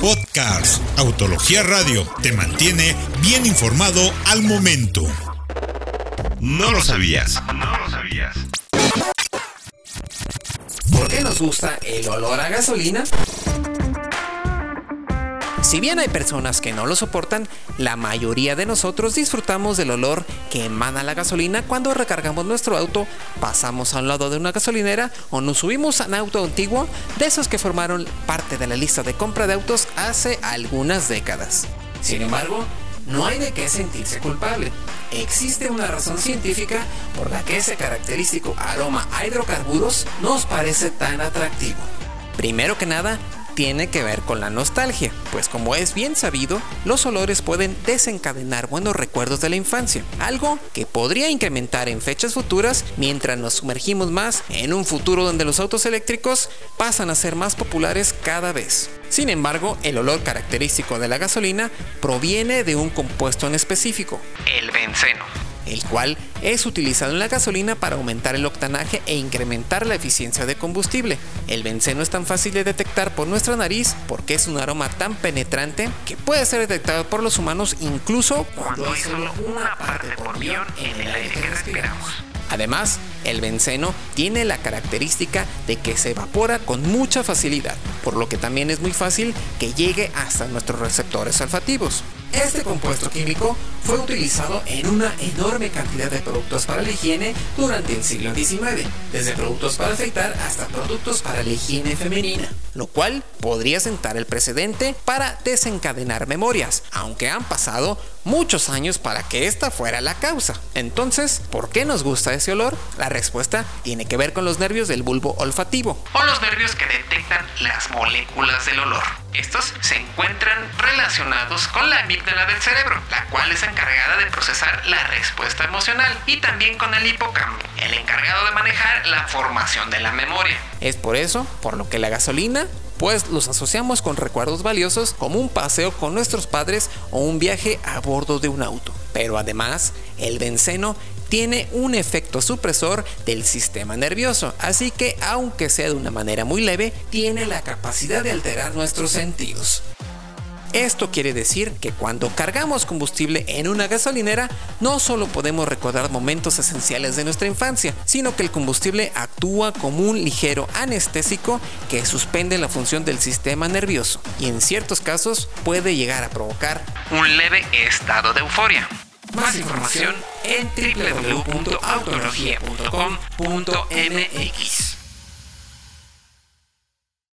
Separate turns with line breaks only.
Podcast Autología Radio te mantiene bien informado al momento.
No lo sabías. No lo sabías.
¿Por qué nos gusta el olor a gasolina? Si bien hay personas que no lo soportan, la mayoría de nosotros disfrutamos del olor que emana la gasolina cuando recargamos nuestro auto, pasamos a un lado de una gasolinera o nos subimos a un auto antiguo de esos que formaron parte de la lista de compra de autos hace algunas décadas. Sin embargo, no hay de qué sentirse culpable. Existe una razón científica por la que ese característico aroma a hidrocarburos nos parece tan atractivo. Primero que nada, tiene que ver con la nostalgia, pues como es bien sabido, los olores pueden desencadenar buenos recuerdos de la infancia, algo que podría incrementar en fechas futuras mientras nos sumergimos más en un futuro donde los autos eléctricos pasan a ser más populares cada vez. Sin embargo, el olor característico de la gasolina proviene de un compuesto en específico, el benceno el cual es utilizado en la gasolina para aumentar el octanaje e incrementar la eficiencia de combustible. El benceno es tan fácil de detectar por nuestra nariz porque es un aroma tan penetrante que puede ser detectado por los humanos incluso cuando hay solo una parte por millón en el aire que respiramos. Además, el benceno tiene la característica de que se evapora con mucha facilidad, por lo que también es muy fácil que llegue hasta nuestros receptores olfativos. Este compuesto químico fue utilizado en una enorme cantidad de productos para la higiene durante el siglo XIX, desde productos para afeitar hasta productos para la higiene femenina, lo cual podría sentar el precedente para desencadenar memorias, aunque han pasado muchos años para que esta fuera la causa. Entonces, ¿por qué nos gusta ese olor? La respuesta tiene que ver con los nervios del bulbo olfativo, o los nervios que detectan las moléculas del olor. Estos se encuentran relacionados con la amígdala del cerebro, la cual es encargada de procesar la respuesta emocional, y también con el hipocampo, el encargado de manejar la formación de la memoria. Es por eso por lo que la gasolina pues los asociamos con recuerdos valiosos como un paseo con nuestros padres o un viaje a bordo de un auto. Pero además, el benceno tiene un efecto supresor del sistema nervioso, así que aunque sea de una manera muy leve, tiene la capacidad de alterar nuestros sentidos. Esto quiere decir que cuando cargamos combustible en una gasolinera, no solo podemos recordar momentos esenciales de nuestra infancia, sino que el combustible actúa como un ligero anestésico que suspende la función del sistema nervioso y en ciertos casos puede llegar a provocar un leve estado de euforia. Más información en www.autologia.com.mx.